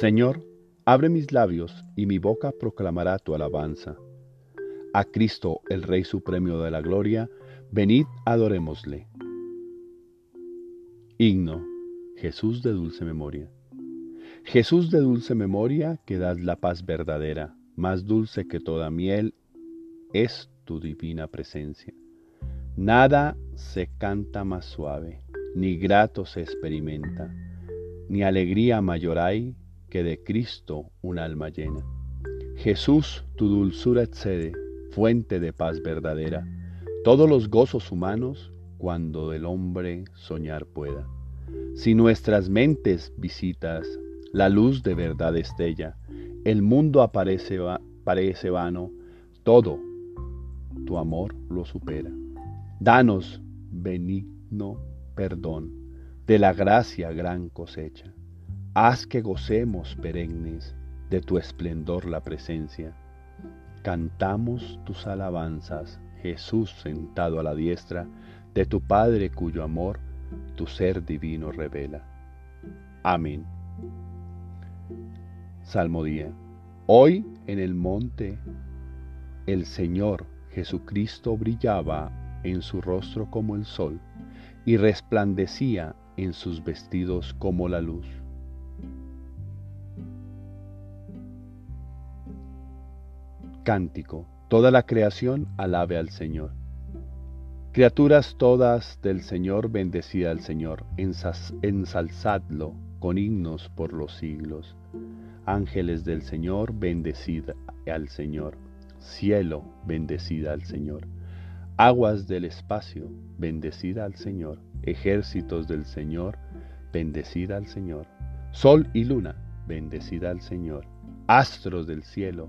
Señor, abre mis labios y mi boca proclamará tu alabanza. A Cristo, el Rey Supremo de la Gloria, venid adorémosle. Himno, Jesús de dulce memoria. Jesús de dulce memoria, que das la paz verdadera, más dulce que toda miel, es tu divina presencia. Nada se canta más suave, ni grato se experimenta, ni alegría mayor hay que de Cristo un alma llena. Jesús, tu dulzura excede, fuente de paz verdadera, todos los gozos humanos cuando del hombre soñar pueda. Si nuestras mentes visitas, la luz de verdad estella, el mundo aparece, parece vano, todo tu amor lo supera. Danos benigno perdón de la gracia gran cosecha. Haz que gocemos perennes de tu esplendor la presencia. Cantamos tus alabanzas, Jesús sentado a la diestra de tu Padre cuyo amor tu ser divino revela. Amén. Salmo día. Hoy en el monte el Señor Jesucristo brillaba en su rostro como el sol y resplandecía en sus vestidos como la luz. Cántico. Toda la creación alabe al Señor. Criaturas todas del Señor, bendecida al Señor, ensalzadlo con himnos por los siglos. Ángeles del Señor, bendecida al Señor. Cielo, bendecida al Señor. Aguas del espacio, bendecida al Señor. Ejércitos del Señor, bendecida al Señor. Sol y luna, bendecida al Señor. Astros del cielo,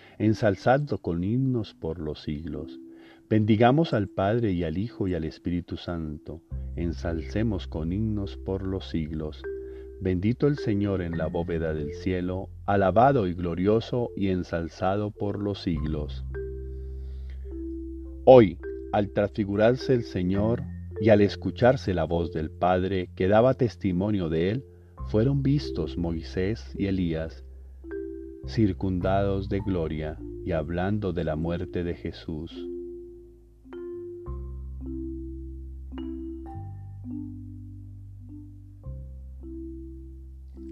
ensalzadlo con himnos por los siglos. Bendigamos al Padre y al Hijo y al Espíritu Santo, ensalcemos con himnos por los siglos. Bendito el Señor en la bóveda del cielo, alabado y glorioso y ensalzado por los siglos. Hoy, al transfigurarse el Señor y al escucharse la voz del Padre que daba testimonio de él, fueron vistos Moisés y Elías, circundados de gloria y hablando de la muerte de Jesús.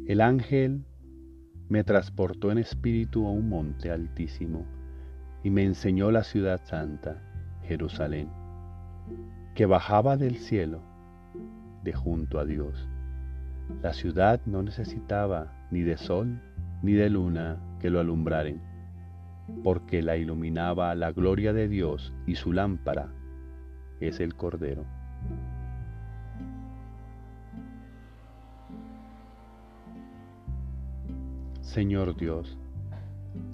El ángel me transportó en espíritu a un monte altísimo y me enseñó la ciudad santa, Jerusalén, que bajaba del cielo de junto a Dios. La ciudad no necesitaba ni de sol ni de luna que lo alumbraren, porque la iluminaba la gloria de Dios y su lámpara es el Cordero. Señor Dios,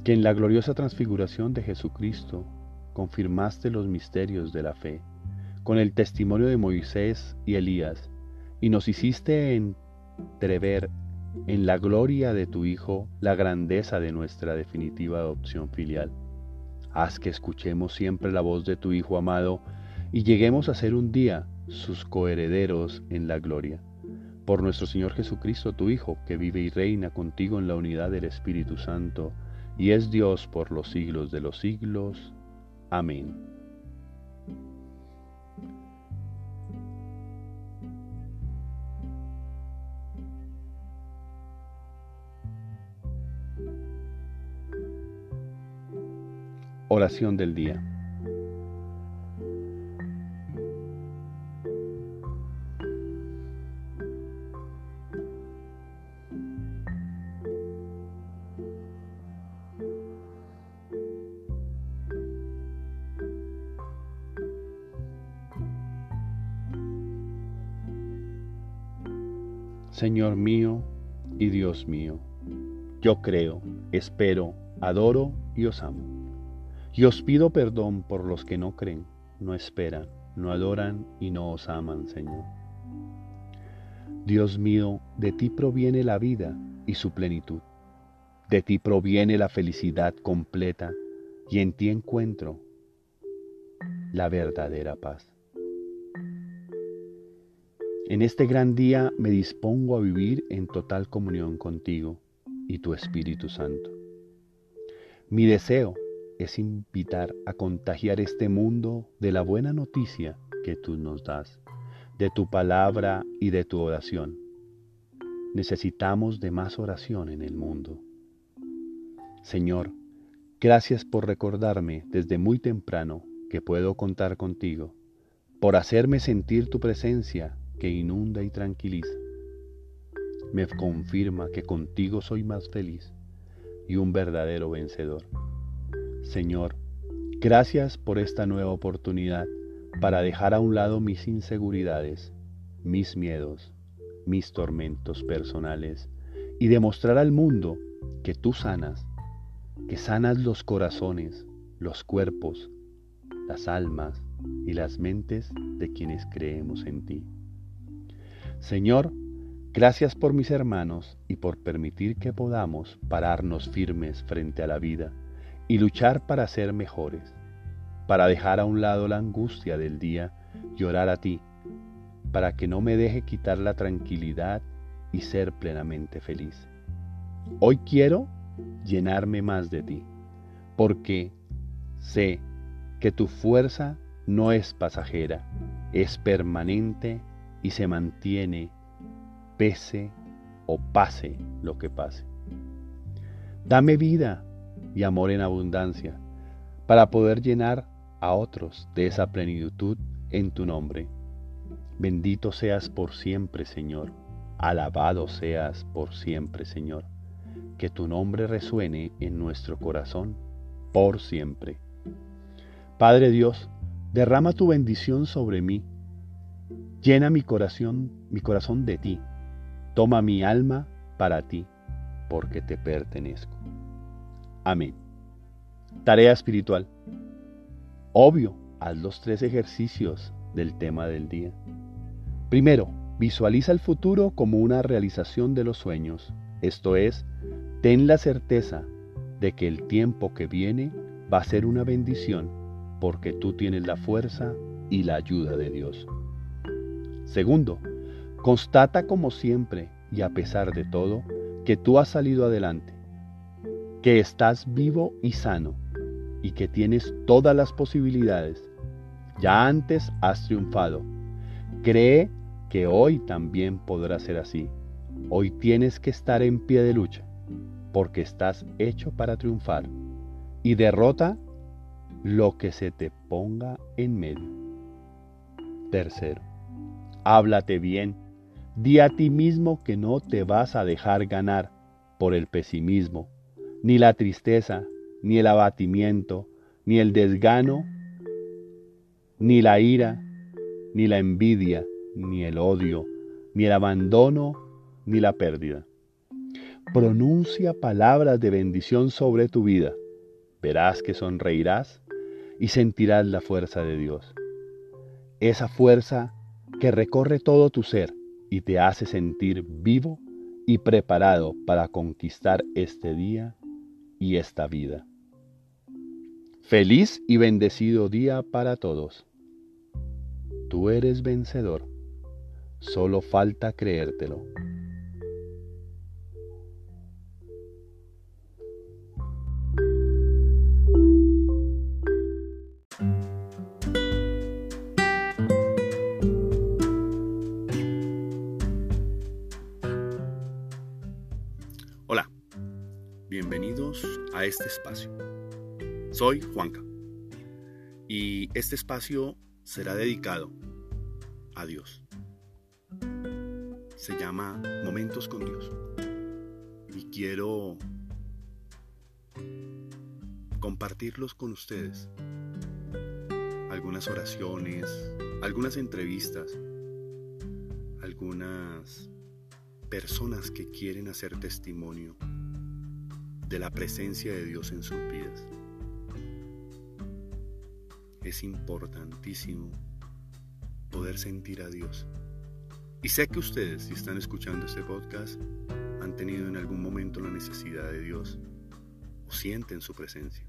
que en la gloriosa transfiguración de Jesucristo confirmaste los misterios de la fe, con el testimonio de Moisés y Elías, y nos hiciste entrever en la gloria de tu Hijo la grandeza de nuestra definitiva adopción filial. Haz que escuchemos siempre la voz de tu Hijo amado y lleguemos a ser un día sus coherederos en la gloria. Por nuestro Señor Jesucristo, tu Hijo, que vive y reina contigo en la unidad del Espíritu Santo, y es Dios por los siglos de los siglos. Amén. Oración del día. Señor mío y Dios mío, yo creo, espero, adoro y os amo. Y os pido perdón por los que no creen, no esperan, no adoran y no os aman, Señor. Dios mío, de ti proviene la vida y su plenitud. De ti proviene la felicidad completa y en ti encuentro la verdadera paz. En este gran día me dispongo a vivir en total comunión contigo y tu Espíritu Santo. Mi deseo es invitar a contagiar este mundo de la buena noticia que tú nos das, de tu palabra y de tu oración. Necesitamos de más oración en el mundo. Señor, gracias por recordarme desde muy temprano que puedo contar contigo, por hacerme sentir tu presencia que inunda y tranquiliza. Me confirma que contigo soy más feliz y un verdadero vencedor. Señor, gracias por esta nueva oportunidad para dejar a un lado mis inseguridades, mis miedos, mis tormentos personales y demostrar al mundo que tú sanas, que sanas los corazones, los cuerpos, las almas y las mentes de quienes creemos en ti. Señor, gracias por mis hermanos y por permitir que podamos pararnos firmes frente a la vida y luchar para ser mejores, para dejar a un lado la angustia del día y orar a ti, para que no me deje quitar la tranquilidad y ser plenamente feliz. Hoy quiero llenarme más de ti, porque sé que tu fuerza no es pasajera, es permanente y se mantiene pese o pase lo que pase. Dame vida y amor en abundancia para poder llenar a otros de esa plenitud en tu nombre. Bendito seas por siempre, Señor. Alabado seas por siempre, Señor. Que tu nombre resuene en nuestro corazón por siempre. Padre Dios, derrama tu bendición sobre mí Llena mi corazón, mi corazón de ti. Toma mi alma para ti, porque te pertenezco. Amén. Tarea espiritual. Obvio, haz los tres ejercicios del tema del día. Primero, visualiza el futuro como una realización de los sueños. Esto es, ten la certeza de que el tiempo que viene va a ser una bendición porque tú tienes la fuerza y la ayuda de Dios. Segundo, constata como siempre y a pesar de todo que tú has salido adelante, que estás vivo y sano y que tienes todas las posibilidades. Ya antes has triunfado. Cree que hoy también podrá ser así. Hoy tienes que estar en pie de lucha, porque estás hecho para triunfar. Y derrota lo que se te ponga en medio. Tercero, háblate bien. Di a ti mismo que no te vas a dejar ganar por el pesimismo, ni la tristeza, ni el abatimiento, ni el desgano, ni la ira, ni la envidia, ni el odio, ni el abandono, ni la pérdida. Pronuncia palabras de bendición sobre tu vida. Verás que sonreirás y sentirás la fuerza de Dios. Esa fuerza que recorre todo tu ser y te hace sentir vivo y preparado para conquistar este día y esta vida. Feliz y bendecido día para todos. Tú eres vencedor. Solo falta creértelo. Soy Juanca y este espacio será dedicado a Dios. Se llama Momentos con Dios y quiero compartirlos con ustedes. Algunas oraciones, algunas entrevistas, algunas personas que quieren hacer testimonio de la presencia de Dios en sus vidas. Es importantísimo poder sentir a Dios. Y sé que ustedes, si están escuchando este podcast, han tenido en algún momento la necesidad de Dios o sienten su presencia.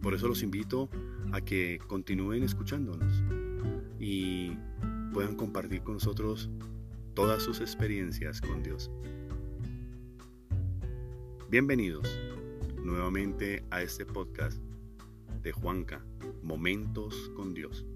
Por eso los invito a que continúen escuchándonos y puedan compartir con nosotros todas sus experiencias con Dios. Bienvenidos nuevamente a este podcast de Juanca, Momentos con Dios.